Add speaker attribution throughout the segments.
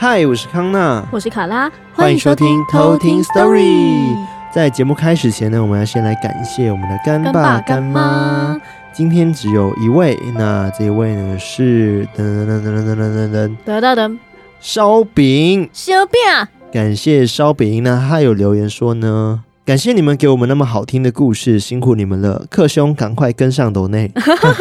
Speaker 1: 嗨，我是康娜，
Speaker 2: 我是卡拉，
Speaker 1: 欢迎收听偷听 Story。在节目开始前呢，我们要先来感谢我们的干爸干妈。今天只有一位，那这一位呢是噔噔噔噔噔噔噔噔
Speaker 2: 噔噔噔
Speaker 1: 烧饼
Speaker 2: 烧饼。
Speaker 1: 感谢烧饼那，他有留言说呢，感谢你们给我们那么好听的故事，辛苦你们了，克兄赶快跟上抖内。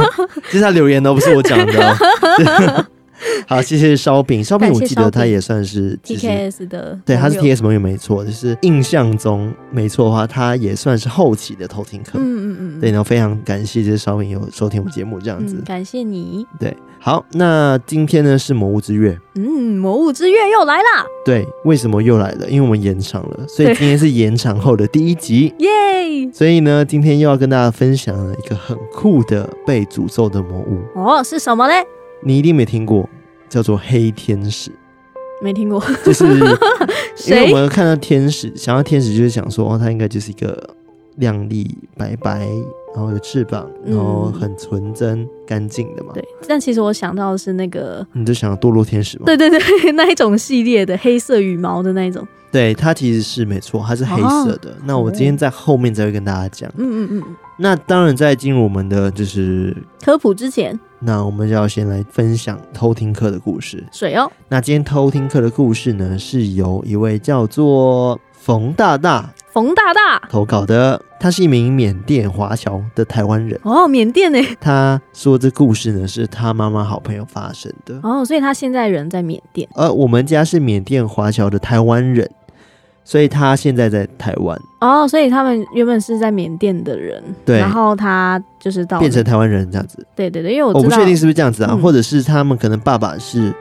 Speaker 1: 这是他留言的，不是我讲的。好，谢谢烧饼。烧饼，我记得他也算是
Speaker 2: TKS 的，
Speaker 1: 对，他是 TKS 盟友没错。就是印象中没错的话，他也算是后期的偷听客。嗯嗯嗯。对，然后非常感谢这烧饼有收听我们节目这样子。
Speaker 2: 嗯，感谢你。
Speaker 1: 对，好，那今天呢是魔物之月。
Speaker 2: 嗯，魔物之月又来啦。
Speaker 1: 对，为什么又来了？因为我们延长了，所以今天是延长后的第一集。耶！所以呢，今天又要跟大家分享了一个很酷的被诅咒的魔物。
Speaker 2: 哦，是什么嘞？
Speaker 1: 你一定没听过，叫做黑天使。
Speaker 2: 没听过，
Speaker 1: 就是 因为我们看到天使，想到天使就是想说，哦，它应该就是一个亮丽、白白，然后有翅膀，然后很纯真、干净的嘛。
Speaker 2: 对，但其实我想到的是那个，
Speaker 1: 你就想到堕落天使嘛？
Speaker 2: 对对对，那一种系列的黑色羽毛的那一种。
Speaker 1: 对，它其实是没错，它是黑色的。哦、那我今天在后面才会跟大家讲。嗯嗯嗯。那当然，在进入我们的就是
Speaker 2: 科普之前。
Speaker 1: 那我们就要先来分享偷听课的故事。
Speaker 2: 水哦。
Speaker 1: 那今天偷听课的故事呢，是由一位叫做冯大大、
Speaker 2: 冯大大
Speaker 1: 投稿的。他是一名缅甸华侨的台湾人。
Speaker 2: 哦，缅甸呢？
Speaker 1: 他说这故事呢是他妈妈好朋友发生的。
Speaker 2: 哦，所以他现在人在缅甸。
Speaker 1: 呃，我们家是缅甸华侨的台湾人。所以他现在在台湾。
Speaker 2: 哦，所以他们原本是在缅甸的人，
Speaker 1: 对，
Speaker 2: 然后他就是到
Speaker 1: 变成台湾人这样子，
Speaker 2: 对对对，因为我
Speaker 1: 我不确定是不是这样子啊，嗯、或者是他们可能爸爸是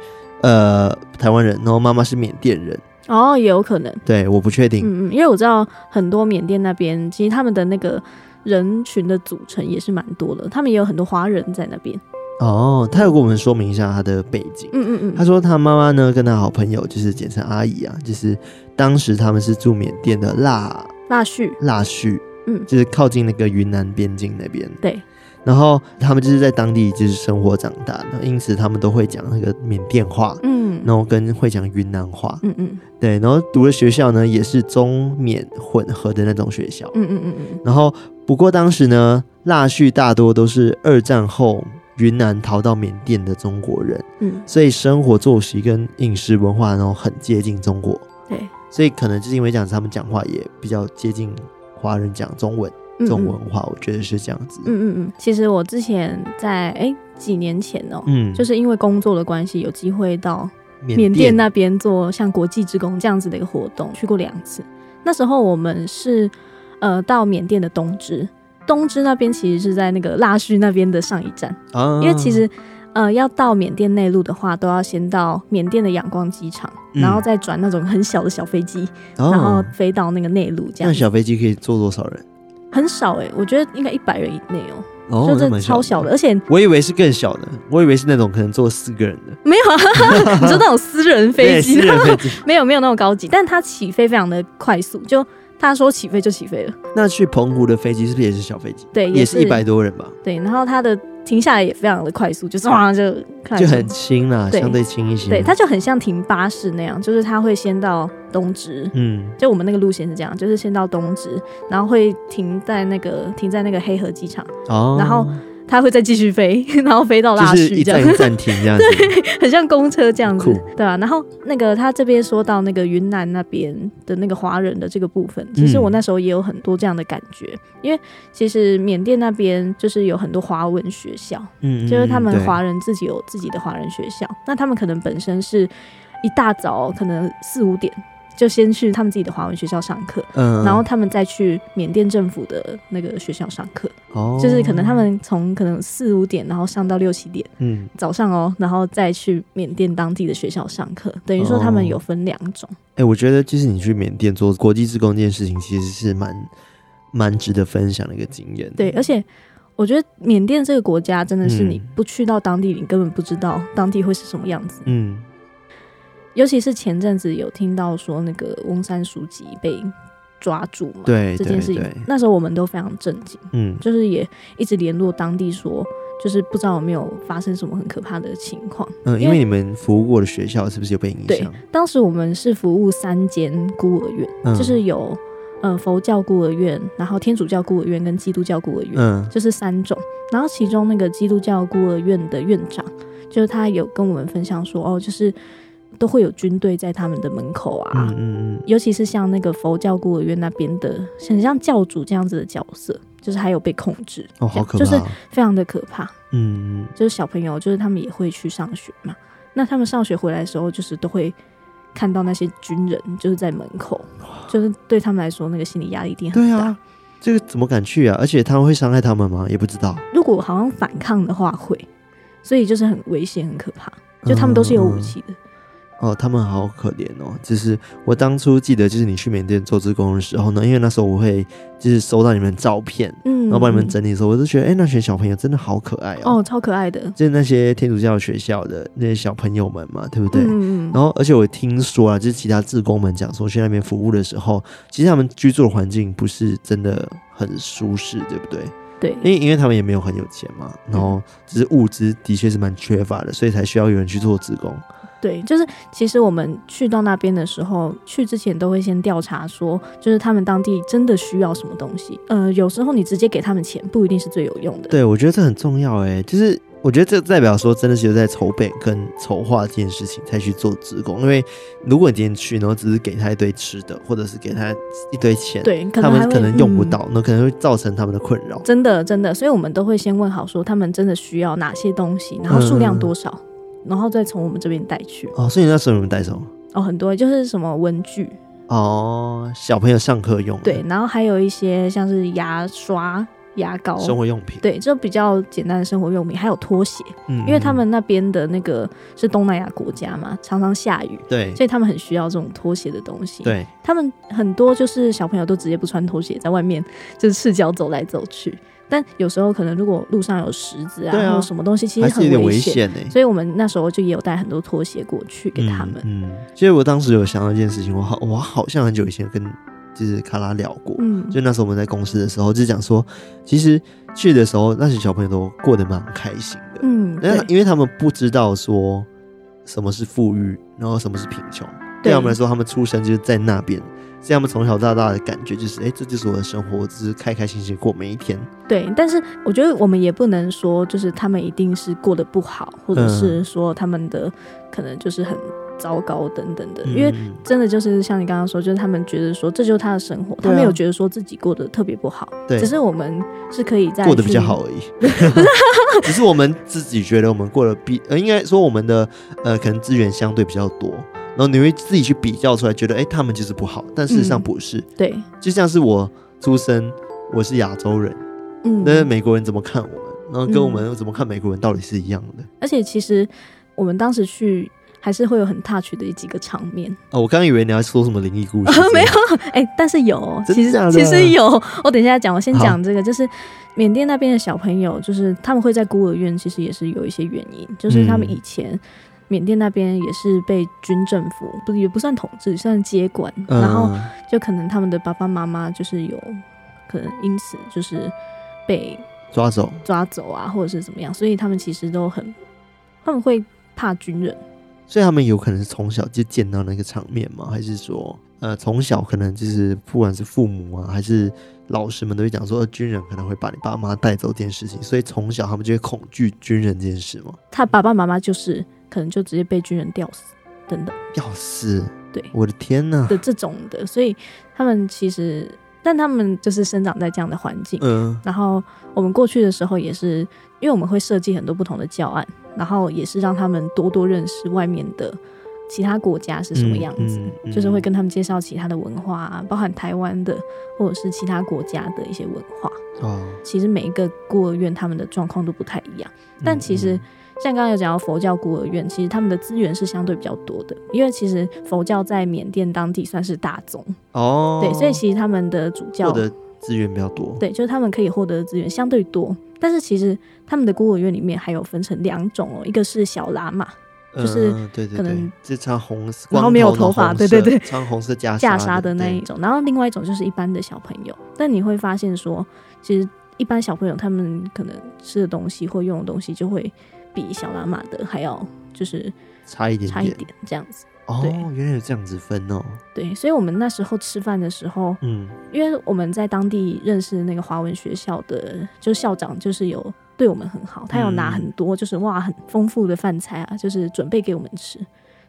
Speaker 1: 呃台湾人，然后妈妈是缅甸人，
Speaker 2: 哦，也有可能，
Speaker 1: 对，我不确定，
Speaker 2: 嗯嗯，因为我知道很多缅甸那边其实他们的那个人群的组成也是蛮多的，他们也有很多华人在那边。
Speaker 1: 哦，他有跟我们说明一下他的背景。嗯嗯嗯，他说他妈妈呢跟他好朋友就是简称阿姨啊，就是当时他们是住缅甸的腊
Speaker 2: 腊戌
Speaker 1: 腊戌，嗯，就是靠近那个云南边境那边。
Speaker 2: 对，
Speaker 1: 然后他们就是在当地就是生活长大的，因此他们都会讲那个缅甸话，嗯，然后跟会讲云南话，嗯嗯，对，然后读的学校呢也是中缅混合的那种学校，嗯嗯嗯嗯，然后不过当时呢腊戌大多都是二战后。云南逃到缅甸的中国人，嗯，所以生活作息跟饮食文化，然后很接近中国，
Speaker 2: 对，
Speaker 1: 所以可能就是因为这样子，他们讲话也比较接近华人讲中文，这种文化，我觉得是这样子。
Speaker 2: 嗯嗯嗯。其实我之前在哎几年前哦，嗯，就是因为工作的关系，有机会到缅甸那边做像国际职工这样子的一个活动，去过两次。那时候我们是呃到缅甸的东支。东芝那边其实是在那个腊戌那边的上一站，啊、因为其实呃要到缅甸内陆的话，都要先到缅甸的仰光机场，嗯、然后再转那种很小的小飞机，哦、然后飞到那个内陆。这样，
Speaker 1: 那小飞机可以坐多少人？
Speaker 2: 很少哎、欸，我觉得应该一百人以内哦。哦，就这超小的，而且
Speaker 1: 我以为是更小的，我以为是那种可能坐四个人的。
Speaker 2: 没有啊，你说那种私人飞机？
Speaker 1: 私人飞机
Speaker 2: 没有没有那么高级，但它起飞非常的快速，就。他说起飞就起飞了。
Speaker 1: 那去澎湖的飞机是不是也是小飞机？
Speaker 2: 对，
Speaker 1: 也是一百多人吧。
Speaker 2: 对，然后它的停下来也非常的快速，就是哇就
Speaker 1: 就很轻啦，相对轻一些。
Speaker 2: 对，它就很像停巴士那样，就是它会先到东直，嗯，就我们那个路线是这样，就是先到东直，然后会停在那个停在那个黑河机场，哦，然后。它会再继续飞，然后飞到腊戌这样，
Speaker 1: 就是一站停这样子，
Speaker 2: 对，很像公车这样子，对啊。然后那个他这边说到那个云南那边的那个华人的这个部分，其实我那时候也有很多这样的感觉，嗯、因为其实缅甸那边就是有很多华文学校，嗯，就是他们华人自己有自己的华人学校，那他们可能本身是一大早可能四五点。就先去他们自己的华文学校上课，嗯，然后他们再去缅甸政府的那个学校上课，哦，就是可能他们从可能四五点，然后上到六七点，嗯，早上哦，然后再去缅甸当地的学校上课，等于说他们有分两种。
Speaker 1: 哎、哦欸，我觉得就是你去缅甸做国际志工这件事情，其实是蛮蛮值得分享的一个经验。
Speaker 2: 对，而且我觉得缅甸这个国家真的是你不去到当地，嗯、你根本不知道当地会是什么样子。嗯。尤其是前阵子有听到说那个翁山书记被抓住嘛，
Speaker 1: 对
Speaker 2: 这件事情，那时候我们都非常震惊，嗯，就是也一直联络当地说，就是不知道有没有发生什么很可怕的情况。
Speaker 1: 嗯，因为你们服务过的学校是不是有被影响？
Speaker 2: 对，当时我们是服务三间孤儿院，嗯、就是有嗯佛教孤儿院，然后天主教孤儿院跟基督教孤儿院，嗯，就是三种。然后其中那个基督教孤儿院的院长，就是他有跟我们分享说，哦，就是。都会有军队在他们的门口啊，嗯嗯嗯，尤其是像那个佛教孤儿院那边的，很像教主这样子的角色，就是还有被控制。
Speaker 1: 哦，好可怕，
Speaker 2: 就是非常的可怕，
Speaker 1: 嗯，
Speaker 2: 就是小朋友，就是他们也会去上学嘛，那他们上学回来的时候，就是都会看到那些军人就是在门口，就是对他们来说，那个心理压力一定很大。
Speaker 1: 对啊，这个怎么敢去啊？而且他们会伤害他们吗？也不知道。
Speaker 2: 如果好像反抗的话会，所以就是很危险、很可怕，就他们都是有武器的。
Speaker 1: 哦，他们好可怜哦！就是我当初记得，就是你去缅甸做志工的时候呢，因为那时候我会就是收到你们照片，嗯，然后帮你们整理的时候，我就觉得，哎、欸，那群小朋友真的好可爱哦，
Speaker 2: 哦，超可爱的，
Speaker 1: 就是那些天主教学校的那些小朋友们嘛，对不对？嗯嗯。然后，而且我听说啊，就是其他志工们讲说，去那边服务的时候，其实他们居住的环境不是真的很舒适，对不对？
Speaker 2: 对，
Speaker 1: 因为因为他们也没有很有钱嘛，然后只是物资的确是蛮缺乏的，所以才需要有人去做志工。
Speaker 2: 对，就是其实我们去到那边的时候，去之前都会先调查说，就是他们当地真的需要什么东西。呃，有时候你直接给他们钱，不一定是最有用的。
Speaker 1: 对，我觉得这很重要诶，就是我觉得这代表说，真的是有在筹备跟筹划这件事情才去做职工。因为如果你今天去，然后只是给他一堆吃的，或者是给他一堆钱，
Speaker 2: 对，
Speaker 1: 他们可能用不到，那、嗯、可能会造成他们的困扰。
Speaker 2: 真的，真的，所以我们都会先问好，说他们真的需要哪些东西，然后数量多少。嗯然后再从我们这边带去
Speaker 1: 哦，所以你那时候有没有带什么？
Speaker 2: 哦，很多，就是什么文具
Speaker 1: 哦，小朋友上课用。
Speaker 2: 对，然后还有一些像是牙刷、牙膏、
Speaker 1: 生活用品。
Speaker 2: 对，就比较简单的生活用品，还有拖鞋。嗯，因为他们那边的那个是东南亚国家嘛，常常下雨，
Speaker 1: 对，
Speaker 2: 所以他们很需要这种拖鞋的东西。
Speaker 1: 对，
Speaker 2: 他们很多就是小朋友都直接不穿拖鞋，在外面就是赤脚走来走去。但有时候可能如果路上有石子啊，啊。或者什么东西，其实很危险。所以我们那时候就也有带很多拖鞋过去给他们。
Speaker 1: 嗯，嗯，其实我当时有想到一件事情，我好，我好像很久以前跟就是卡拉聊过，嗯，就那时候我们在公司的时候，就讲说，其实去的时候那些小朋友都过得蛮开心的，嗯，那因为他们不知道说什么是富裕，然后什么是贫穷，对他们来说，他们出生就是在那边。这样，他们从小到大的感觉就是，哎、欸，这就是我的生活，我只是开开心心过每一天。
Speaker 2: 对，但是我觉得我们也不能说，就是他们一定是过得不好，或者是说他们的可能就是很糟糕等等的。嗯、因为真的就是像你刚刚说，就是他们觉得说这就是他的生活，他没有觉得说自己过得特别不好。对，只是我们是可以在
Speaker 1: 过得比较好而已。只是我们自己觉得我们过得比呃，应该说我们的呃，可能资源相对比较多。然后你会自己去比较出来，觉得哎，他们就是不好，但事实上不是。
Speaker 2: 嗯、对，
Speaker 1: 就像是我出生，我是亚洲人，嗯，那美国人怎么看我们，然后跟我们怎么看美国人，到底是一样的。
Speaker 2: 而且其实我们当时去，还是会有很 touch 的几个场面。
Speaker 1: 哦，我刚以为你要说什么灵异故事，
Speaker 2: 没有，哎，但是有，其实其实有。我等一下讲，我先讲这个，就是缅甸那边的小朋友，就是他们会在孤儿院，其实也是有一些原因，就是他们以前。嗯缅甸那边也是被军政府不也不算统治，算接管，嗯、然后就可能他们的爸爸妈妈就是有可能因此就是被
Speaker 1: 抓走
Speaker 2: 抓走啊，或者是怎么样，所以他们其实都很他们会怕军人，
Speaker 1: 所以他们有可能是从小就见到那个场面吗？还是说呃从小可能就是不管是父母啊还是老师们都会讲说军人可能会把你爸妈带走这件事情，所以从小他们就会恐惧军人这件事吗？
Speaker 2: 他爸爸妈妈就是。可能就直接被军人吊死，等等。
Speaker 1: 吊死？
Speaker 2: 对，
Speaker 1: 我的天呐。
Speaker 2: 的这种的，所以他们其实，但他们就是生长在这样的环境。嗯。然后我们过去的时候也是，因为我们会设计很多不同的教案，然后也是让他们多多认识外面的其他国家是什么样子，嗯嗯嗯、就是会跟他们介绍其他的文化啊，包含台湾的或者是其他国家的一些文化。哦。其实每一个孤儿院他们的状况都不太一样，但其实。像刚刚有讲到佛教孤儿院，其实他们的资源是相对比较多的，因为其实佛教在缅甸当地算是大宗哦，对，所以其实他们的主教
Speaker 1: 获得资源比较多，
Speaker 2: 对，就是他们可以获得的资源相对多。但是其实他们的孤儿院里面还有分成两种哦，一个是小喇嘛，就是可能
Speaker 1: 这穿红色，
Speaker 2: 然后没有头发，对对对，
Speaker 1: 穿红色
Speaker 2: 袈裟的那一种，然后另外一种就是一般的小朋友。但你会发现说，其实。一般小朋友他们可能吃的东西或用的东西就会比小喇嘛的还要就是
Speaker 1: 差一点点，
Speaker 2: 差一点这样子。
Speaker 1: 哦，原来有这样子分哦。
Speaker 2: 对，所以我们那时候吃饭的时候，嗯，因为我们在当地认识那个华文学校的，就校长就是有对我们很好，他有拿很多就是哇很丰富的饭菜啊，就是准备给我们吃。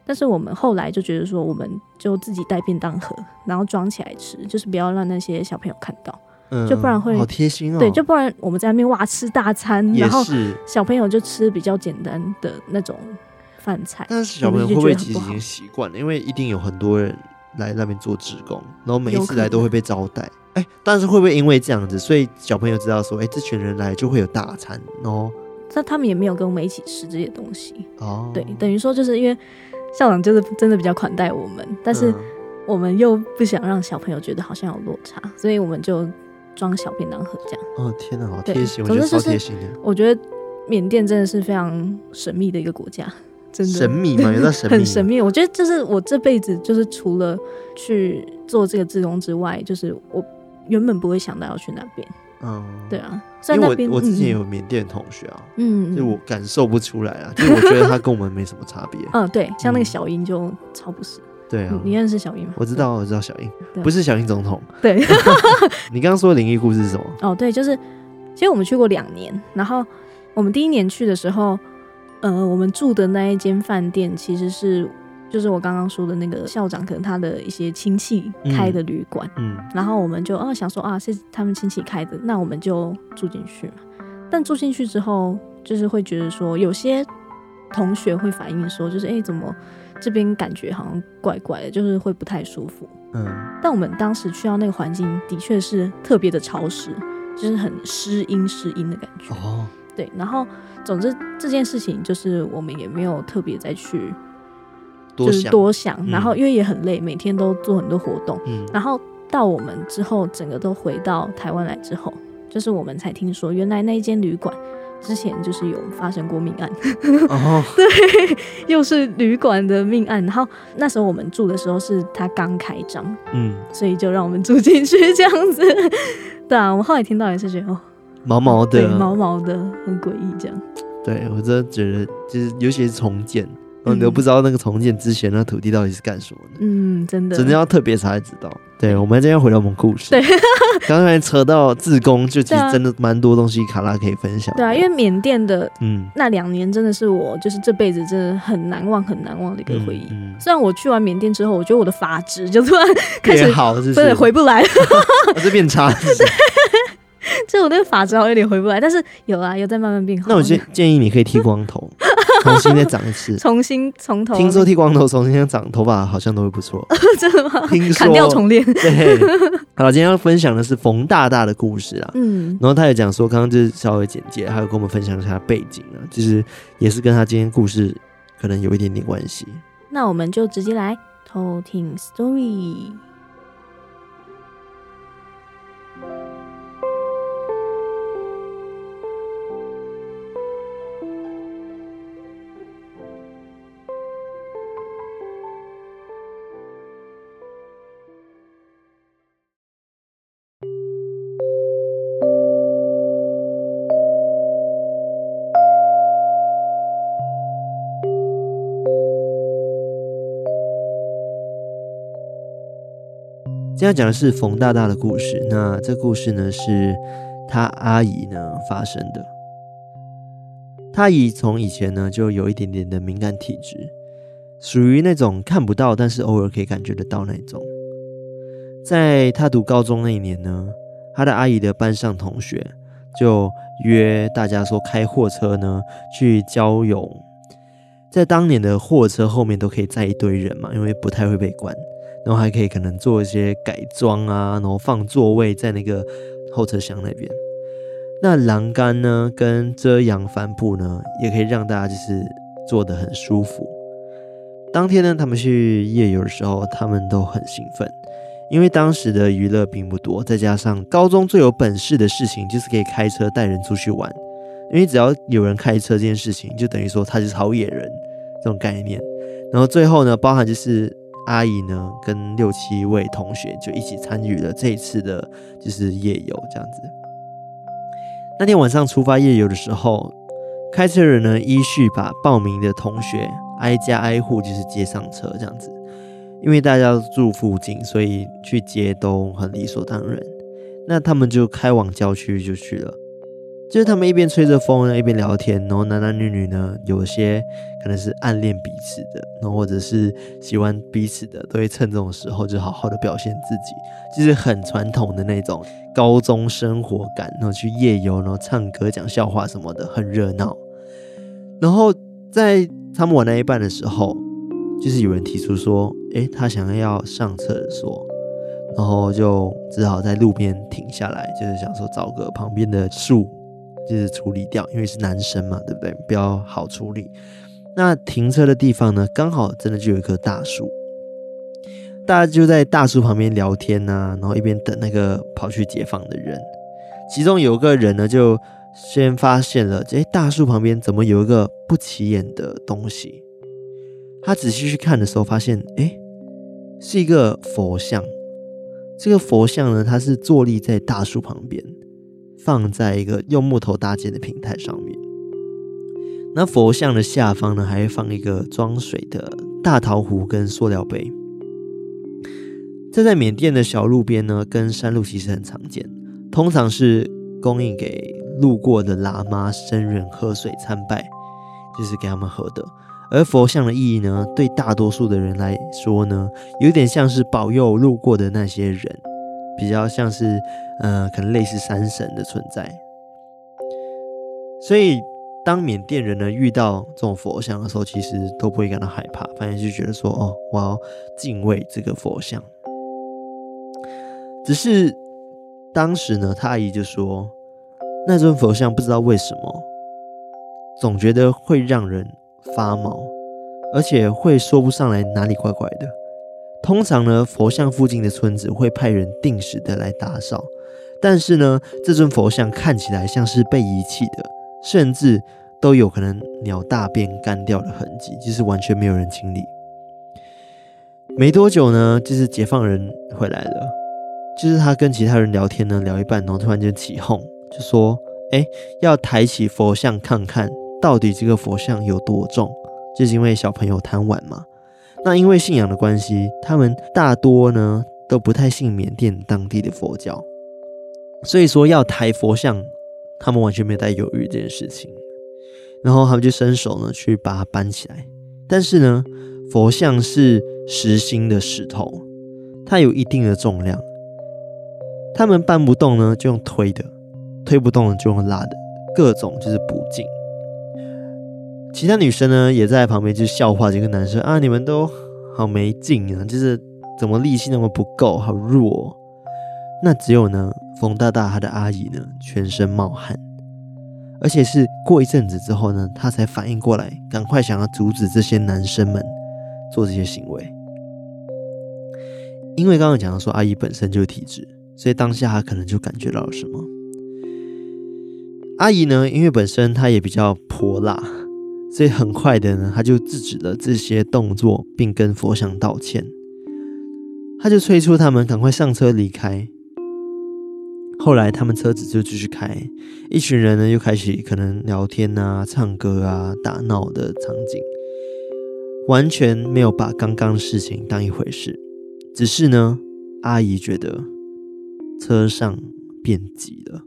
Speaker 2: 但是我们后来就觉得说，我们就自己带便当盒，然后装起来吃，就是不要让那些小朋友看到，嗯，就不然会
Speaker 1: 好贴心哦。
Speaker 2: 对，就不然我们在那边哇吃大餐，然后小朋友就吃比较简单的那种。饭菜，
Speaker 1: 但是小朋友会不会其实已经习惯了？因为一定有很多人来那边做职工，然后每一次来都会被招待。哎、欸，但是会不会因为这样子，所以小朋友知道说，哎、欸，这群人来就会有大餐哦？
Speaker 2: 那他们也没有跟我们一起吃这些东西哦。对，等于说就是因为校长就是真的比较款待我们，但是我们又不想让小朋友觉得好像有落差，所以我们就装小便当盒这样。
Speaker 1: 哦，天哪，好贴心！我觉得超贴心的。
Speaker 2: 我觉得缅甸真的是非常神秘的一个国家。真的
Speaker 1: 神秘吗？有点神秘，
Speaker 2: 很神秘。我觉得就是我这辈子就是除了去做这个志工之外，就是我原本不会想到要去那边。嗯，对啊，
Speaker 1: 因为我我之前有缅甸同学啊，嗯，就我感受不出来啊，就我觉得他跟我们没什么差别。
Speaker 2: 嗯，对，像那个小英就超不是。
Speaker 1: 对啊，
Speaker 2: 你认识小英吗？
Speaker 1: 我知道，我知道小英，不是小英总统。
Speaker 2: 对，
Speaker 1: 你刚刚说的灵异故事是什么？
Speaker 2: 哦，对，就是其实我们去过两年，然后我们第一年去的时候。呃，我们住的那一间饭店其实是，就是我刚刚说的那个校长，可能他的一些亲戚开的旅馆，嗯，嗯，然后我们就啊想说啊是他们亲戚开的，那我们就住进去嘛。但住进去之后，就是会觉得说，有些同学会反映说，就是哎怎么这边感觉好像怪怪的，就是会不太舒服，嗯。但我们当时去到那个环境，的确是特别的潮湿，就是很湿阴湿阴的感觉。哦。对，然后总之这件事情就是我们也没有特别再去，就是多想。嗯、然后因为也很累，每天都做很多活动。嗯、然后到我们之后，整个都回到台湾来之后，就是我们才听说，原来那一间旅馆之前就是有发生过命案。哦，对，又是旅馆的命案。然后那时候我们住的时候是他刚开张，嗯，所以就让我们住进去这样子。对啊，我们后来听到也是觉得哦。
Speaker 1: 毛毛的，
Speaker 2: 对，毛毛的，很诡异，这样。
Speaker 1: 对，我真的觉得，就是尤其是重建，嗯，你都不知道那个重建之前那土地到底是干什么的。
Speaker 2: 嗯，真的，
Speaker 1: 真的要特别才知道。对，我们今天回到我们故事。对，刚才扯到自工，就其实真的蛮多东西，卡拉可以分享。
Speaker 2: 对啊，因为缅甸的，嗯，那两年真的是我就是这辈子真的很难忘、很难忘的一个回忆。嗯，虽然我去完缅甸之后，我觉得我的发质就突然开始
Speaker 1: 好，是
Speaker 2: 不是回不来了？
Speaker 1: 我 这变差。
Speaker 2: 就我那个发质好像有点回不来，但是有啊，有在慢慢变好。
Speaker 1: 那我建建议你可以剃光头，重新再长一次，
Speaker 2: 重新从头。
Speaker 1: 听说剃光头重新再长头发好像都会不错，
Speaker 2: 真的吗？
Speaker 1: 听说
Speaker 2: 砍掉重练。
Speaker 1: 对，好了，今天要分享的是冯大大的故事啊。嗯，然后他也讲说，刚刚就是稍微简介，还有跟我们分享一下背景啊，其实也是跟他今天故事可能有一点点关系。
Speaker 2: 那我们就直接来偷听 story。
Speaker 1: 今天讲的是冯大大的故事。那这故事呢，是他阿姨呢发生的。他阿姨从以前呢就有一点点的敏感体质，属于那种看不到，但是偶尔可以感觉得到那种。在他读高中那一年呢，他的阿姨的班上同学就约大家说开货车呢去郊游，在当年的货车后面都可以载一堆人嘛，因为不太会被关。然后还可以可能做一些改装啊，然后放座位在那个后车厢那边。那栏杆呢，跟遮阳帆布呢，也可以让大家就是坐得很舒服。当天呢，他们去夜游的时候，他们都很兴奋，因为当时的娱乐并不多，再加上高中最有本事的事情就是可以开车带人出去玩，因为只要有人开车这件事情，就等于说他是好野人这种概念。然后最后呢，包含就是。阿姨呢，跟六七位同学就一起参与了这一次的，就是夜游这样子。那天晚上出发夜游的时候，开车人呢依序把报名的同学挨家挨户就是接上车这样子，因为大家都住附近，所以去接都很理所当然。那他们就开往郊区就去了。就是他们一边吹着风，一边聊天，然后男男女女呢，有些可能是暗恋彼此的，然后或者是喜欢彼此的，都会趁这种时候就好好的表现自己，就是很传统的那种高中生活感，然后去夜游，然后唱歌、讲笑话什么的，很热闹。然后在他们玩到一半的时候，就是有人提出说，诶，他想要上厕所，然后就只好在路边停下来，就是想说找个旁边的树。就是处理掉，因为是男生嘛，对不对？比较好处理。那停车的地方呢，刚好真的就有一棵大树，大家就在大树旁边聊天呐、然后一边等那个跑去解放的人。其中有个人呢，就先发现了，哎，大树旁边怎么有一个不起眼的东西？他仔细去看的时候，发现，诶，是一个佛像。这个佛像呢，它是坐立在大树旁边。放在一个用木头搭建的平台上面，那佛像的下方呢，还会放一个装水的大陶壶跟塑料杯。这在缅甸的小路边呢，跟山路其实很常见，通常是供应给路过的喇嘛僧人喝水参拜，就是给他们喝的。而佛像的意义呢，对大多数的人来说呢，有点像是保佑路过的那些人。比较像是，呃，可能类似山神的存在。所以，当缅甸人呢遇到这种佛像的时候，其实都不会感到害怕，反而就觉得说，哦，我要敬畏这个佛像。只是当时呢，他阿姨就说，那尊佛像不知道为什么，总觉得会让人发毛，而且会说不上来哪里怪怪的。通常呢，佛像附近的村子会派人定时的来打扫，但是呢，这尊佛像看起来像是被遗弃的，甚至都有可能鸟大便干掉的痕迹，就是完全没有人清理。没多久呢，就是解放人回来了，就是他跟其他人聊天呢，聊一半，然后突然间起哄，就说：“哎，要抬起佛像看看到底这个佛像有多重。”就是因为小朋友贪玩嘛。那因为信仰的关系，他们大多呢都不太信缅甸当地的佛教，所以说要抬佛像，他们完全没有在犹豫这件事情。然后他们就伸手呢去把它搬起来，但是呢，佛像是实心的石头，它有一定的重量，他们搬不动呢就用推的，推不动就用拉的，各种就是不敬。其他女生呢，也在旁边就笑话这个男生啊，你们都好没劲啊，就是怎么力气那么不够，好弱。那只有呢，冯大大他的阿姨呢，全身冒汗，而且是过一阵子之后呢，他才反应过来，赶快想要阻止这些男生们做这些行为。因为刚刚讲到说阿姨本身就是体质，所以当下他可能就感觉到了什么。阿姨呢，因为本身她也比较泼辣。所以很快的呢，他就制止了这些动作，并跟佛像道歉。他就催促他们赶快上车离开。后来他们车子就继续开，一群人呢又开始可能聊天啊、唱歌啊、打闹的场景，完全没有把刚刚的事情当一回事。只是呢，阿姨觉得车上变挤了，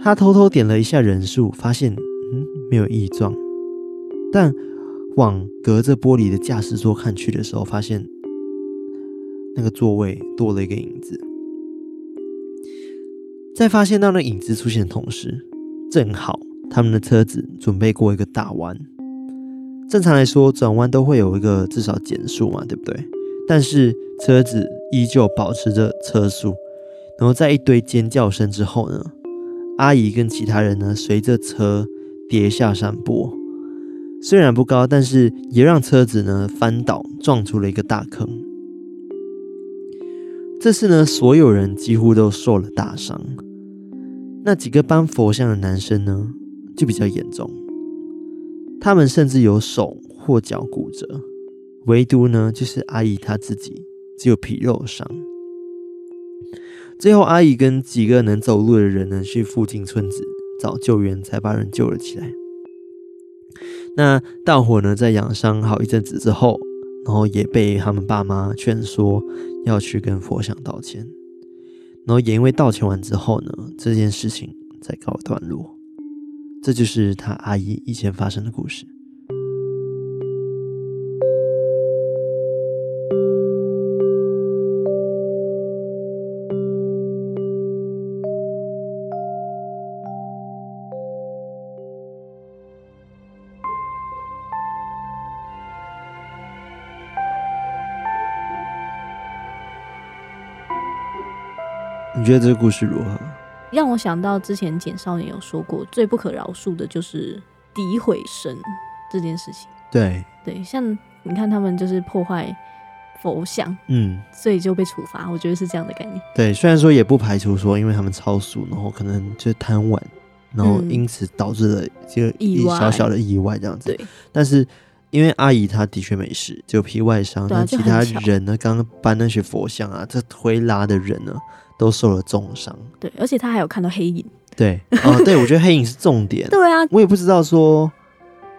Speaker 1: 她偷偷点了一下人数，发现。没有异状，但往隔着玻璃的驾驶座看去的时候，发现那个座位多了一个影子。在发现到那影子出现的同时，正好他们的车子准备过一个大弯。正常来说，转弯都会有一个至少减速嘛，对不对？但是车子依旧保持着车速，然后在一堆尖叫声之后呢，阿姨跟其他人呢，随着车。跌下山坡，虽然不高，但是也让车子呢翻倒，撞出了一个大坑。这次呢，所有人几乎都受了大伤。那几个搬佛像的男生呢，就比较严重，他们甚至有手或脚骨折，唯独呢，就是阿姨她自己只有皮肉伤。最后，阿姨跟几个能走路的人呢，去附近村子找救援，才把人救了起来。那大伙呢，在养伤好一阵子之后，然后也被他们爸妈劝说要去跟佛像道歉。然后也因为道歉完之后呢，这件事情才告一段落。这就是他阿姨以前发生的故事。你觉得这个故事如何？
Speaker 2: 让我想到之前简少年有说过，最不可饶恕的就是诋毁神这件事情。
Speaker 1: 对
Speaker 2: 对，像你看他们就是破坏佛像，
Speaker 1: 嗯，
Speaker 2: 所以就被处罚。我觉得是这样的概念。
Speaker 1: 对，虽然说也不排除说，因为他们超速，然后可能就贪玩，然后因此导致了这个一小小的意外这样子。
Speaker 2: 对，
Speaker 1: 但是因为阿姨她的确没事，就皮外伤，那、啊、其他人呢，刚刚搬那些佛像啊，这推拉的人呢？都受了重伤，
Speaker 2: 对，而且他还有看到黑影，
Speaker 1: 对，哦，对，我觉得黑影是重点，
Speaker 2: 对啊，
Speaker 1: 我也不知道说，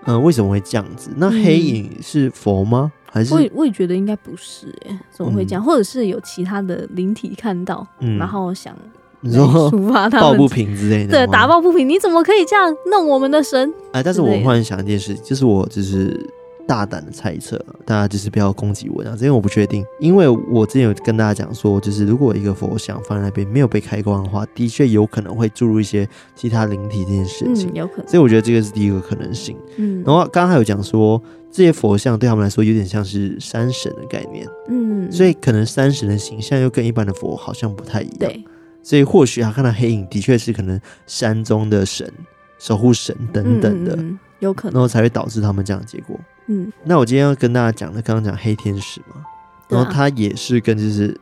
Speaker 1: 嗯、呃，为什么会这样子？那黑影是佛吗？嗯、还是？
Speaker 2: 我也我也觉得应该不是，哎，怎么会这样？嗯、或者是有其他的灵体看到，嗯、然后想
Speaker 1: 你说处罚他，抱不平之类的，
Speaker 2: 对，打抱不平，你怎么可以这样弄我们的神？
Speaker 1: 哎，但是我忽然想一件事，就是我就是。大胆的猜测，大家就是不要攻击我这样子，因为我不确定。因为我之前有跟大家讲说，就是如果一个佛像放在那边没有被开光的话，的确有可能会注入一些其他灵体这件事情，
Speaker 2: 嗯，有可能。
Speaker 1: 所以我觉得这个是第一个可能性。嗯，然后刚刚还有讲说，这些佛像对他们来说有点像是山神的概念，嗯，所以可能山神的形象又跟一般的佛好像不太一样。对，所以或许他看到黑影，的确是可能山中的神、守护神等等的。嗯嗯
Speaker 2: 有可能，
Speaker 1: 然后才会导致他们这样的结果。嗯，那我今天要跟大家讲的，刚刚讲黑天使嘛，啊、然后它也是跟就是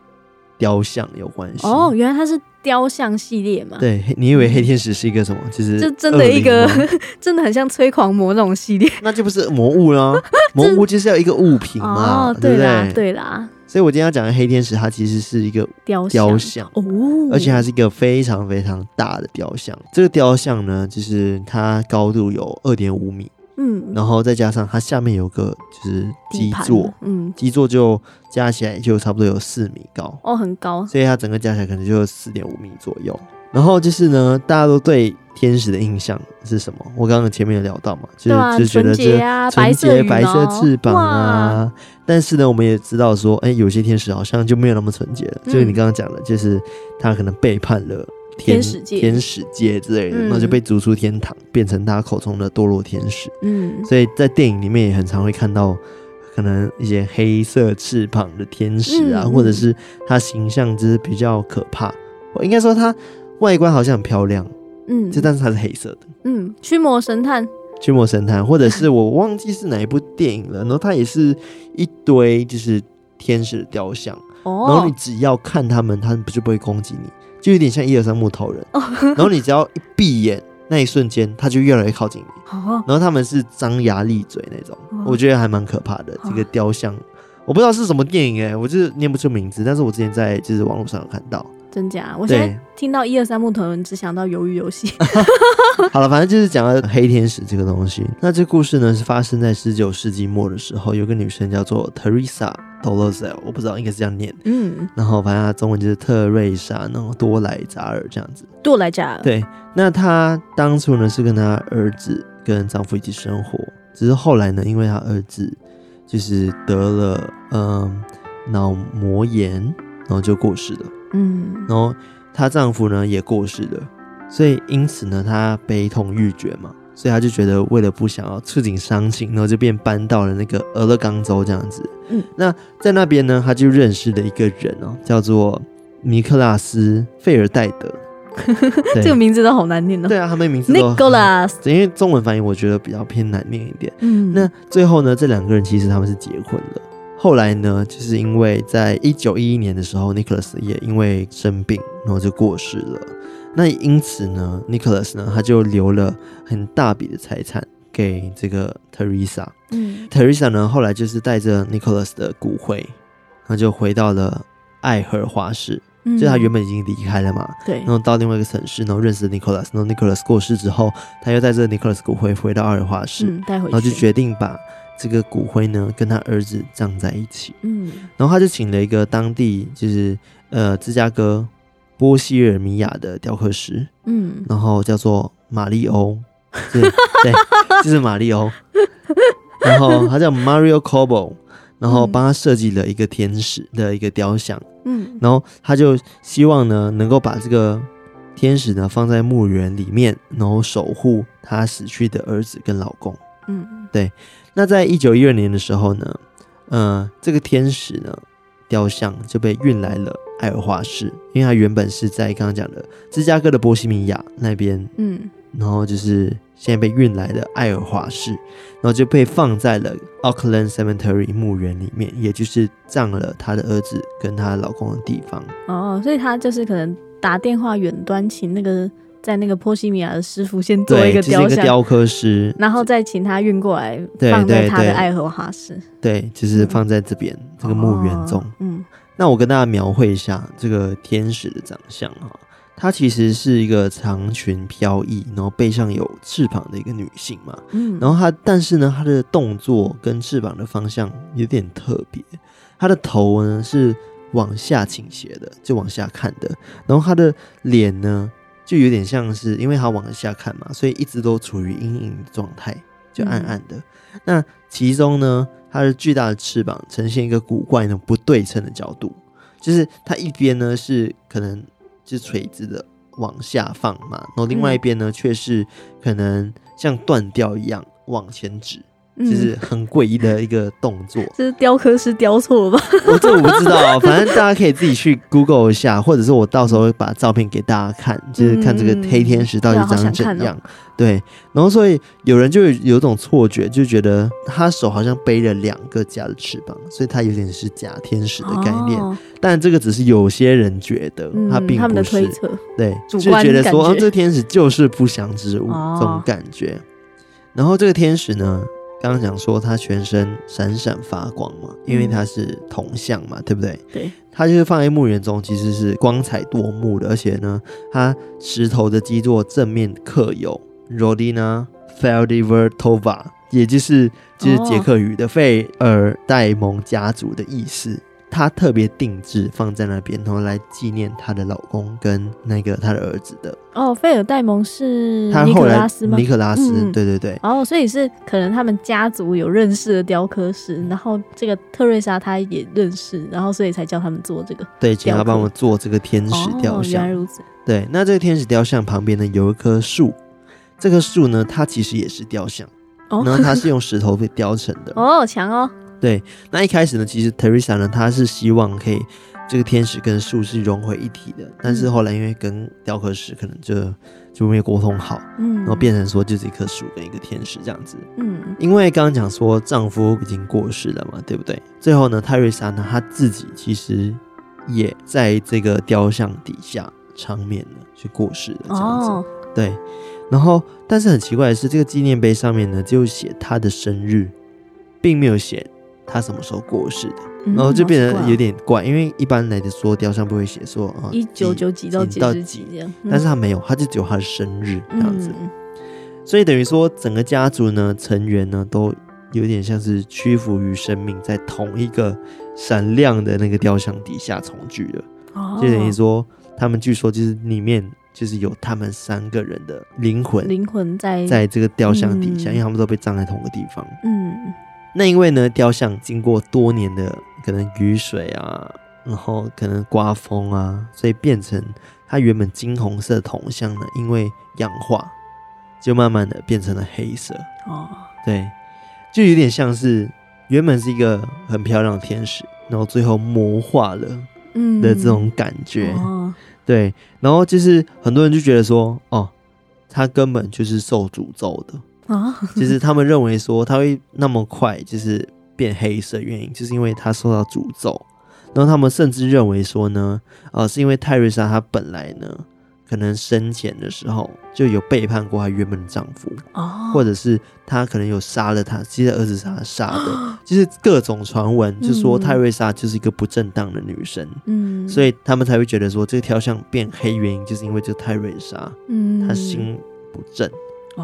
Speaker 1: 雕像有关系。
Speaker 2: 哦，原来它是雕像系列嘛？
Speaker 1: 对，你以为黑天使是一个什么？就是
Speaker 2: 就真的一个，真的很像催狂魔那种系列。
Speaker 1: 那就不是魔物啦，魔物就是要一个物品嘛，
Speaker 2: 哦、
Speaker 1: 对不对？
Speaker 2: 对啦。
Speaker 1: 所以我今天要讲的黑天使，它其实是一个雕像，雕像哦，而且它是一个非常非常大的雕像。这个雕像呢，就是它高度有二点五米，嗯，然后再加上它下面有个就是基座，嗯，基座就加起来就差不多有四米高，
Speaker 2: 哦，很高，
Speaker 1: 所以它整个加起来可能就有四点五米左右。然后就是呢，大家都对天使的印象是什么？我刚刚前面有聊到嘛，就是、啊、就觉得这纯洁、啊、白色翅膀啊。但是呢，我们也知道说，哎，有些天使好像就没有那么纯洁了。嗯、就是你刚刚讲的，就是他可能背叛了天，
Speaker 2: 使界、
Speaker 1: 天使界之类的，然后、嗯、就被逐出天堂，变成大家口中的堕落天使。嗯，所以在电影里面也很常会看到，可能一些黑色翅膀的天使啊，嗯、或者是他形象就是比较可怕。我应该说他。外观好像很漂亮，嗯，就但是它是黑色的，
Speaker 2: 嗯，驱魔神探，
Speaker 1: 驱魔神探，或者是 我忘记是哪一部电影了，然后它也是一堆就是天使的雕像，哦，然后你只要看他们，他们不就不会攻击你，就有点像一二三木头人，哦，然后你只要一闭眼，那一瞬间他就越来越靠近你，哦，然后他们是张牙利嘴那种，哦，我觉得还蛮可怕的，这个雕像，我不知道是什么电影哎，我就是念不出名字，但是我之前在就是网络上有看到。
Speaker 2: 真假？我现在听到一二三木头人，只想到鱿鱼游戏。
Speaker 1: 好了，反正就是讲了黑天使这个东西。那这故事呢，是发生在十九世纪末的时候，有个女生叫做 Teresa Dolezal，我不知道应该是这样念。嗯，然后反正他中文就是特瑞莎，然后多莱扎尔这样子。
Speaker 2: 多莱扎尔。对，
Speaker 1: 那她当初呢是跟她儿子跟丈夫一起生活，只是后来呢，因为她儿子就是得了嗯脑膜炎，然后就过世了。嗯，然后她丈夫呢也过世了，所以因此呢，她悲痛欲绝嘛，所以他就觉得为了不想要触景伤情，然后就便搬到了那个俄勒冈州这样子。嗯，那在那边呢，他就认识了一个人哦，叫做尼克拉斯·费尔戴德。
Speaker 2: 这个名字都好难念哦。
Speaker 1: 对啊，他们名字都。
Speaker 2: Nicholas，
Speaker 1: 因为中文翻译我觉得比较偏难念一点。嗯，那最后呢，这两个人其实他们是结婚了。后来呢，就是因为在一九一一年的时候，Nicholas 也因为生病，然后就过世了。那因此呢，Nicholas 呢，他就留了很大笔的财产给这个 Teresa。嗯，Teresa 呢，后来就是带着 Nicholas 的骨灰，然后就回到了爱荷华市，嗯、就他原本已经离开了嘛，
Speaker 2: 对，
Speaker 1: 然后到另外一个城市，然后认识 Nicholas，然后 Nicholas 过世之后，他又带着 Nicholas 骨灰回到爱荷华市，
Speaker 2: 嗯、带回去，
Speaker 1: 然后就决定把这个骨灰呢跟他儿子葬在一起，
Speaker 2: 嗯，
Speaker 1: 然后他就请了一个当地就是呃芝加哥波西尔米亚的雕刻师，
Speaker 2: 嗯，
Speaker 1: 然后叫做玛丽欧，对，对，就是玛丽欧，然后他叫 Mario Cobo。然后帮他设计了一个天使的一个雕像，
Speaker 2: 嗯，
Speaker 1: 然后他就希望呢，能够把这个天使呢放在墓园里面，然后守护他死去的儿子跟老公，
Speaker 2: 嗯，
Speaker 1: 对。那在一九一二年的时候呢，呃，这个天使呢雕像就被运来了爱尔华市，因为他原本是在刚刚讲的芝加哥的波西米亚那边，
Speaker 2: 嗯。
Speaker 1: 然后就是现在被运来的爱尔华市，然后就被放在了 Oakland Cemetery 墓园里面，也就是葬了她的儿子跟她老公的地方。
Speaker 2: 哦，所以他就是可能打电话远端请那个在那个波西米亚的师傅先做一个雕像，
Speaker 1: 就是、一个雕刻师，
Speaker 2: 然后再请他运过来放在他的爱荷华市。
Speaker 1: 对，就是放在这边、嗯、这个墓园中。
Speaker 2: 嗯，
Speaker 1: 那我跟大家描绘一下这个天使的长相哈。她其实是一个长裙飘逸，然后背上有翅膀的一个女性嘛。
Speaker 2: 嗯，
Speaker 1: 然后她，但是呢，她的动作跟翅膀的方向有点特别。她的头呢是往下倾斜的，就往下看的。然后她的脸呢，就有点像是，因为她往下看嘛，所以一直都处于阴影状态，就暗暗的。嗯、那其中呢，她的巨大的翅膀呈现一个古怪的不对称的角度，就是它一边呢是可能。是垂直的往下放嘛，然后另外一边呢，却、嗯、是可能像断掉一样往前指。就是很诡异的一个动作，
Speaker 2: 这是雕刻师雕错了吧？
Speaker 1: 我这我不知道，反正大家可以自己去 Google 一下，或者是我到时候会把照片给大家看，就是看这个黑天使到底长怎样。嗯、对，然后所以有人就有种错觉，就觉得他手好像背了两个假的翅膀，所以他有点是假天使的概念。哦、但这个只是有些人觉得，他并不是。对，就觉得说，啊，这个天使就是不祥之物，哦、这种感觉。然后这个天使呢？刚刚讲说他全身闪闪发光嘛，因为他是铜像嘛，嗯、对不对？
Speaker 2: 对，
Speaker 1: 他就是放在墓园中，其实是光彩夺目的，而且呢，他石头的基座正面刻有 Rodina Feldvertova，也就是就是捷克语的费尔戴蒙家族的意思。哦她特别定制放在那边，然后来纪念她的老公跟那个她的儿子的。
Speaker 2: 哦，费尔戴蒙是尼可拉斯吗？
Speaker 1: 尼克拉斯，嗯、对对对。
Speaker 2: 哦，所以是可能他们家族有认识的雕刻师，然后这个特瑞莎她也认识，然后所以才叫他们做这个。
Speaker 1: 对，请他帮我们做这个天使雕像。
Speaker 2: 哦，原来如此。
Speaker 1: 对，那这个天使雕像旁边呢有一棵树，这棵树呢它其实也是雕像，哦、然后它是用石头被雕成的。
Speaker 2: 哦，强哦。
Speaker 1: 对，那一开始呢，其实 Teresa 呢，她是希望可以这个天使跟树是融为一体的，但是后来因为跟雕刻师可能就就没有沟通好，嗯，然后变成说就是一棵树跟一个天使这样子，
Speaker 2: 嗯，
Speaker 1: 因为刚刚讲说丈夫已经过世了嘛，对不对？最后呢，Teresa 呢，她自己其实也在这个雕像底下长眠了，去过世的这样子，哦、对。然后，但是很奇怪的是，这个纪念碑上面呢，就写她的生日，并没有写。他什么时候过世的？然后就变得有点怪，因为一般来的说雕像不会写说啊
Speaker 2: 一九九几到几日几这样，
Speaker 1: 但是他没有，他就只有他的生日这样子，所以等于说整个家族呢成员呢都有点像是屈服于生命，在同一个闪亮的那个雕像底下重聚了，哦。就等于说他们据说就是里面就是有他们三个人的灵魂，
Speaker 2: 灵魂在
Speaker 1: 在这个雕像底下，因为他们都被葬在同个地方，
Speaker 2: 嗯。
Speaker 1: 那因为呢，雕像经过多年的可能雨水啊，然后可能刮风啊，所以变成它原本金红色的铜像呢，因为氧化，就慢慢的变成了黑色。
Speaker 2: 哦，
Speaker 1: 对，就有点像是原本是一个很漂亮的天使，然后最后魔化了，嗯的这种感
Speaker 2: 觉。
Speaker 1: 对，然后就是很多人就觉得说，哦，他根本就是受诅咒的。
Speaker 2: 啊，
Speaker 1: 就是他们认为说他会那么快就是变黑色，原因就是因为他受到诅咒。然后他们甚至认为说呢，呃，是因为泰瑞莎她本来呢可能生前的时候就有背叛过她原本的丈夫，
Speaker 2: 哦，
Speaker 1: 或者是她可能有杀了他，其实儿子是她杀的，就是各种传闻，就说泰瑞莎就是一个不正当的女生，嗯，所以他们才会觉得说这个雕像变黑原因就是因为这个泰瑞莎，嗯，她心不正，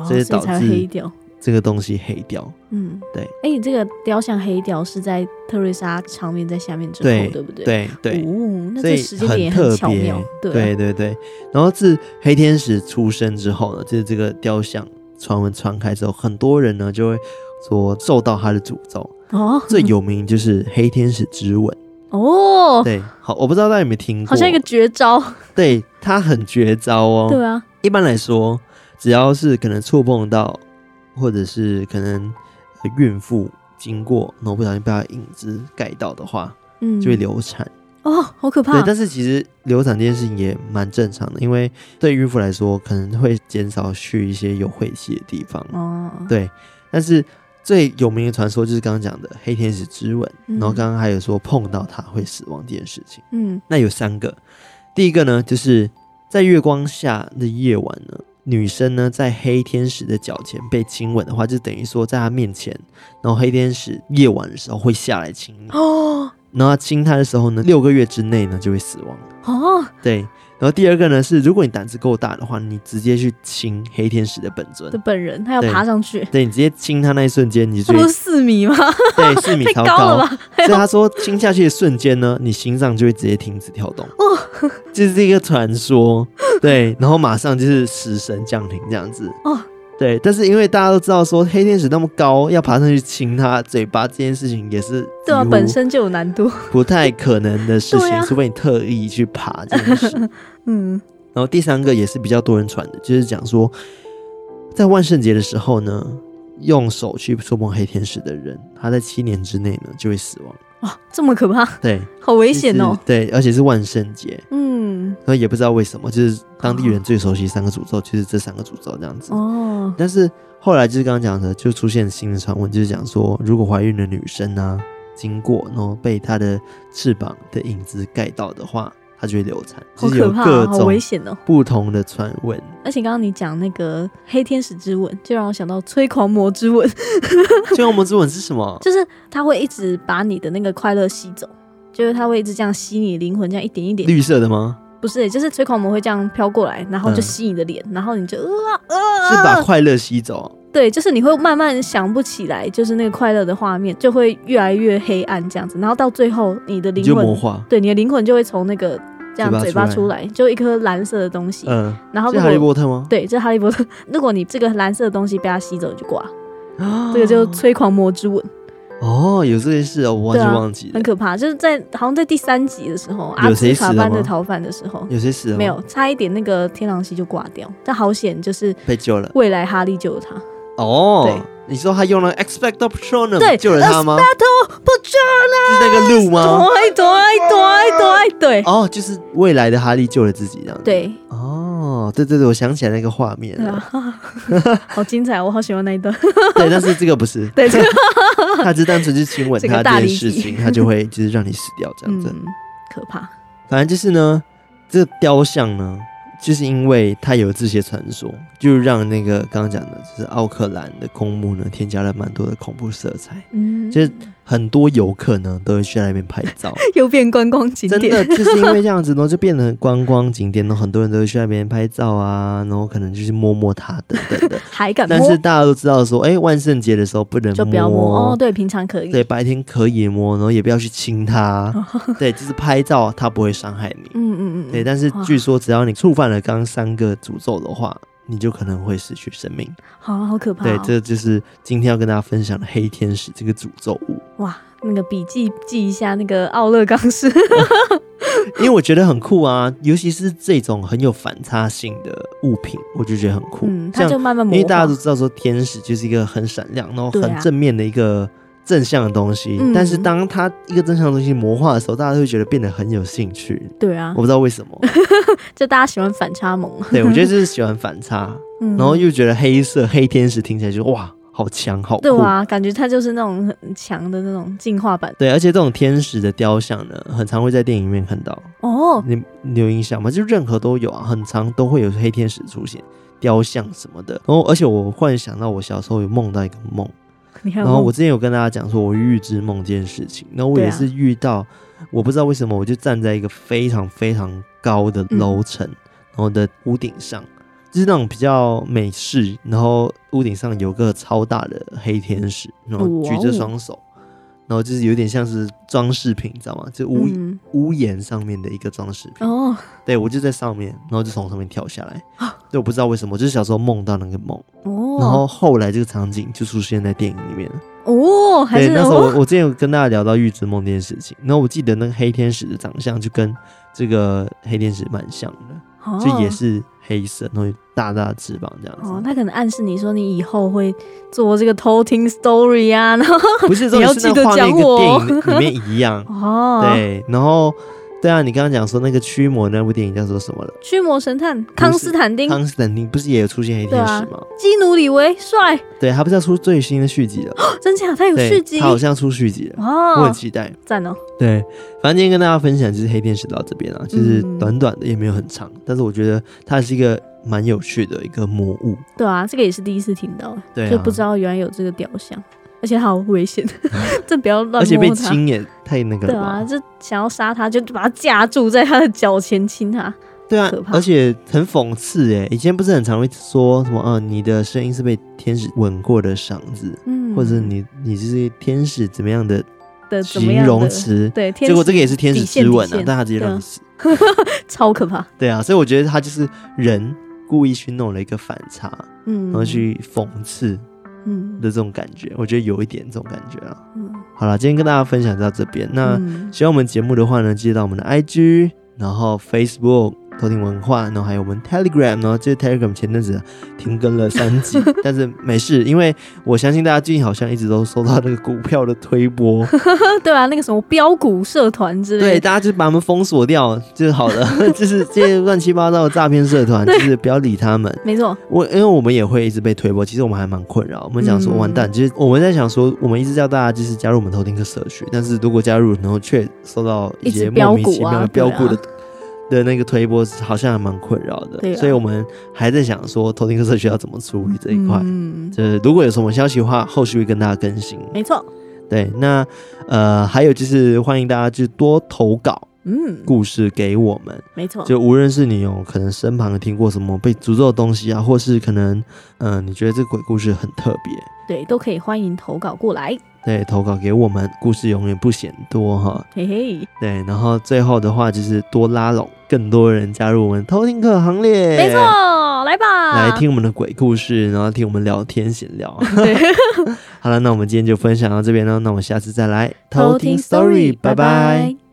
Speaker 1: 所以导致黑掉。这个东西黑掉，嗯，对。
Speaker 2: 哎，你这个雕像黑掉是在特瑞莎长眠在下面之后，对，对不对？
Speaker 1: 对对。
Speaker 2: 哦，那这时间点也很巧妙，
Speaker 1: 对对对对。然后自黑天使出生之后呢，就是这个雕像传闻传开之后，很多人呢就会说受到他的诅咒。哦，最有名就是黑天使之吻。
Speaker 2: 哦，
Speaker 1: 对，好，我不知道大家有没有听过，
Speaker 2: 好像一个绝招。
Speaker 1: 对，他很绝招哦。
Speaker 2: 对啊，
Speaker 1: 一般来说，只要是可能触碰到。或者是可能孕妇经过，然后不小心被她影子盖到的话，嗯，就会流产
Speaker 2: 哦，好可怕。
Speaker 1: 对，但是其实流产这件事情也蛮正常的，因为对孕妇来说，可能会减少去一些有晦气的地方哦。对，但是最有名的传说就是刚刚讲的黑天使之吻，嗯，然后刚刚还有说碰到它会死亡这件事情。嗯，那有三个，第一个呢，就是在月光下的夜晚呢。女生呢，在黑天使的脚前被亲吻的话，就等于说在她面前，然后黑天使夜晚的时候会下来亲你哦。然后亲她的时候呢，六个月之内呢就会死亡哦。对。然后第二个呢是，如果你胆子够大的话，你直接去亲黑天使的本尊
Speaker 2: 的本人，他要爬上去。
Speaker 1: 对，对你直接亲他那一瞬间，你就
Speaker 2: 不是四米吗？
Speaker 1: 对，四米超高，高了吧？所以他说亲下去的瞬间呢，你心脏就会直接停止跳动。哦，这是一个传说。对，然后马上就是死神降临这样子。哦。对，但是因为大家都知道说黑天使那么高，要爬上去亲他嘴巴这件事情也是
Speaker 2: 对啊，本身就有难度，
Speaker 1: 不太可能的事情，啊、除非你特意去爬这件事。嗯，然后第三个也是比较多人传的，就是讲说在万圣节的时候呢，用手去触碰黑天使的人，他在七年之内呢就会死亡。
Speaker 2: 哇，这么可怕！
Speaker 1: 对，
Speaker 2: 好危险哦。
Speaker 1: 对，而且是万圣节。嗯，然后也不知道为什么，就是当地人最熟悉三个诅咒，就是这三个诅咒这样子。哦。但是后来就是刚刚讲的，就出现新的传闻，就是讲说，如果怀孕的女生呢、啊，经过然后被她的翅膀的影子盖到的话。它就会流产，
Speaker 2: 好可怕，好危险哦！
Speaker 1: 不同的传闻，
Speaker 2: 而且刚刚你讲那个黑天使之吻，就让我想到催狂魔之吻。
Speaker 1: 催狂魔之吻是什么？
Speaker 2: 就是它会一直把你的那个快乐吸走，就是它会一直这样吸你灵魂，这样一点一点。
Speaker 1: 绿色的吗？
Speaker 2: 不是，就是催狂魔会这样飘过来，然后就吸你的脸，嗯、然后你就呃呃，
Speaker 1: 是把快乐吸走。
Speaker 2: 对，就是你会慢慢想不起来，就是那个快乐的画面，就会越来越黑暗这样子，然后到最后你的灵魂就
Speaker 1: 魔化，
Speaker 2: 对，你的灵魂就会从那个这样嘴巴出来，就一颗蓝色的东西。嗯，然后是
Speaker 1: 哈利波特吗？
Speaker 2: 对，这是哈利波特。如果你这个蓝色的东西被他吸走，就挂。这个就催狂魔之吻。
Speaker 1: 哦，有这件事哦，我完全忘记了，
Speaker 2: 很可怕。就是在好像在第三集的时候，阿兹卡班的逃犯的时候，
Speaker 1: 有谁死了？
Speaker 2: 没有，差一点那个天狼星就挂掉，但好险，就是
Speaker 1: 被救了。
Speaker 2: 未来哈利救了他。
Speaker 1: 哦，对，你说他用了 expecto patronum 救了他吗
Speaker 2: ？expecto patronum
Speaker 1: 是那个鹿吗？
Speaker 2: 对对对对对。
Speaker 1: 哦，就是未来的哈利救了自己这样子。
Speaker 2: 对。
Speaker 1: 哦，对对对，我想起来那个画面了。
Speaker 2: 好精彩，我好喜欢那一段。
Speaker 1: 对，但是这个不是。对，这个他只单纯是亲吻他这件事情，他就会就是让你死掉这样子。
Speaker 2: 可怕。
Speaker 1: 反正就是呢，这个雕像呢。就是因为它有这些传说，就让那个刚刚讲的，就是奥克兰的公墓呢，添加了蛮多的恐怖色彩。嗯，就是很多游客呢都会去那边拍照，
Speaker 2: 又变观光景点。
Speaker 1: 真的就是因为这样子呢，就变成观光景点，然后很多人都会去那边拍照啊，然后可能就是摸摸它等等的，
Speaker 2: 还敢摸？
Speaker 1: 但是大家都知道说，哎、欸，万圣节的时候不能摸，
Speaker 2: 就不要摸哦。对，平常可以。
Speaker 1: 对，白天可以摸，然后也不要去亲它。对，就是拍照，它不会伤害你。嗯嗯嗯。对，但是据说只要你触犯了。刚三个诅咒的话，你就可能会失去生命。
Speaker 2: 好，好可怕哦。
Speaker 1: 对，这就是今天要跟大家分享的黑天使这个诅咒物。
Speaker 2: 哇，那个笔记记一下，那个奥勒冈斯，
Speaker 1: 因为我觉得很酷啊，尤其是这种很有反差性的物品，我就觉得很酷。
Speaker 2: 嗯，它就慢慢，因
Speaker 1: 为大家都知道说天使就是一个很闪亮，然后很正面的一个。正向的东西，嗯、但是当它一个正向的东西魔化的时候，大家都会觉得变得很有兴趣。
Speaker 2: 对啊，
Speaker 1: 我不知道为什么，
Speaker 2: 就大家喜欢反差萌。
Speaker 1: 对，我觉得就是 喜欢反差，嗯、然后又觉得黑色黑天使听起来就哇，好强，好酷。
Speaker 2: 对啊，感觉它就是那种很强的那种进化版。
Speaker 1: 对，而且这种天使的雕像呢，很常会在电影里面看到。哦，你你有印象吗？就任何都有啊，很常都会有黑天使出现，雕像什么的。然后，而且我忽然想到，我小时候有梦到一个梦。然后我之前有跟大家讲说，我预知梦这件事情。那我也是遇到，啊、我不知道为什么，我就站在一个非常非常高的楼层，嗯、然后的屋顶上，就是那种比较美式，然后屋顶上有个超大的黑天使，然后举着双手。然后就是有点像是装饰品，你知道吗？就屋、嗯、屋檐上面的一个装饰品。哦，对，我就在上面，然后就从上面跳下来。啊，对，我不知道为什么，就是小时候梦到那个梦。哦，然后后来这个场景就出现在电影里面了。哦，还是对，那时候我我之前有跟大家聊到预知梦这件事情，然后我记得那个黑天使的长相就跟这个黑天使蛮像的。就也是黑色，然后大大的翅膀这样子。哦，他
Speaker 2: 可能暗示你说你以后会做这个偷听 story 啊，然后
Speaker 1: 不是，你要记得讲我。里面一样 哦，对，然后。对啊，你刚刚讲说那个驱魔那部电影叫做什么了？
Speaker 2: 驱魔神探康斯坦丁。
Speaker 1: 康斯坦丁不是也有出现黑天使吗？啊、
Speaker 2: 基努里维帅。
Speaker 1: 对，他不是要出最新的续集了？
Speaker 2: 哦，真假？他有续集？
Speaker 1: 他好像出续集了。哦，我很期待。
Speaker 2: 赞哦。
Speaker 1: 对，反正今天跟大家分享就是黑天使到这边啊，就是短短的也没有很长，嗯、但是我觉得它是一个蛮有趣的一个魔物。
Speaker 2: 对啊，这个也是第一次听到，对、啊，就不知道原来有这个雕像。而且好危险，这不要乱摸它。而
Speaker 1: 且被亲也太那个了。对
Speaker 2: 啊，就想要杀他，就把他架住在他的脚前亲他。
Speaker 1: 对啊，而且很讽刺哎，以前不是很常会说什么，啊、呃，你的声音是被天使吻过的嗓子，嗯，或者你你是天使怎么样的的形容词？对，结果这个也是天使之吻啊，但他直接让你死，
Speaker 2: 超可怕。
Speaker 1: 对啊，所以我觉得他就是人故意去弄了一个反差，嗯，然后去讽刺。嗯的这种感觉，我觉得有一点这种感觉啊。嗯，好了，今天跟大家分享到这边。那喜欢我们节目的话呢，记得到我们的 IG，然后 Facebook。偷听文化，然后还有我们 Telegram，然后这 Telegram 前阵子停更了三集，但是没事，因为我相信大家最近好像一直都收到那个股票的推波，
Speaker 2: 对啊，那个什么标股社团之类的，
Speaker 1: 对，大家就把他们封锁掉就是好了，就是这些乱七八糟的诈骗社团，就是不要理他们。
Speaker 2: 没错，
Speaker 1: 我因为我们也会一直被推波，其实我们还蛮困扰，我们想说完蛋，其实我们在想说，我们一直叫大家就是加入我们偷听课社区，但是如果加入，然后却收到一些莫名其妙的标股的。的那个推波好像还蛮困扰的，啊、所以我们还在想说，偷听客社区要怎么处理这一块。嗯，就是如果有什么消息的话，后续会跟大家更新。
Speaker 2: 没错，
Speaker 1: 对，那呃，还有就是欢迎大家就多投稿，嗯，故事给我们。
Speaker 2: 没错，
Speaker 1: 就无论是你有可能身旁听过什么被诅咒的东西啊，或是可能嗯、呃，你觉得这个鬼故事很特别，
Speaker 2: 对，都可以欢迎投稿过来。
Speaker 1: 对，投稿给我们，故事永远不嫌多哈。嘿嘿。对，然后最后的话就是多拉拢更多人加入我们偷听客行列。
Speaker 2: 没错，来吧，
Speaker 1: 来听我们的鬼故事，然后听我们聊天闲聊。对 好了，那我们今天就分享到这边了，那我们下次再来偷听 story，拜拜。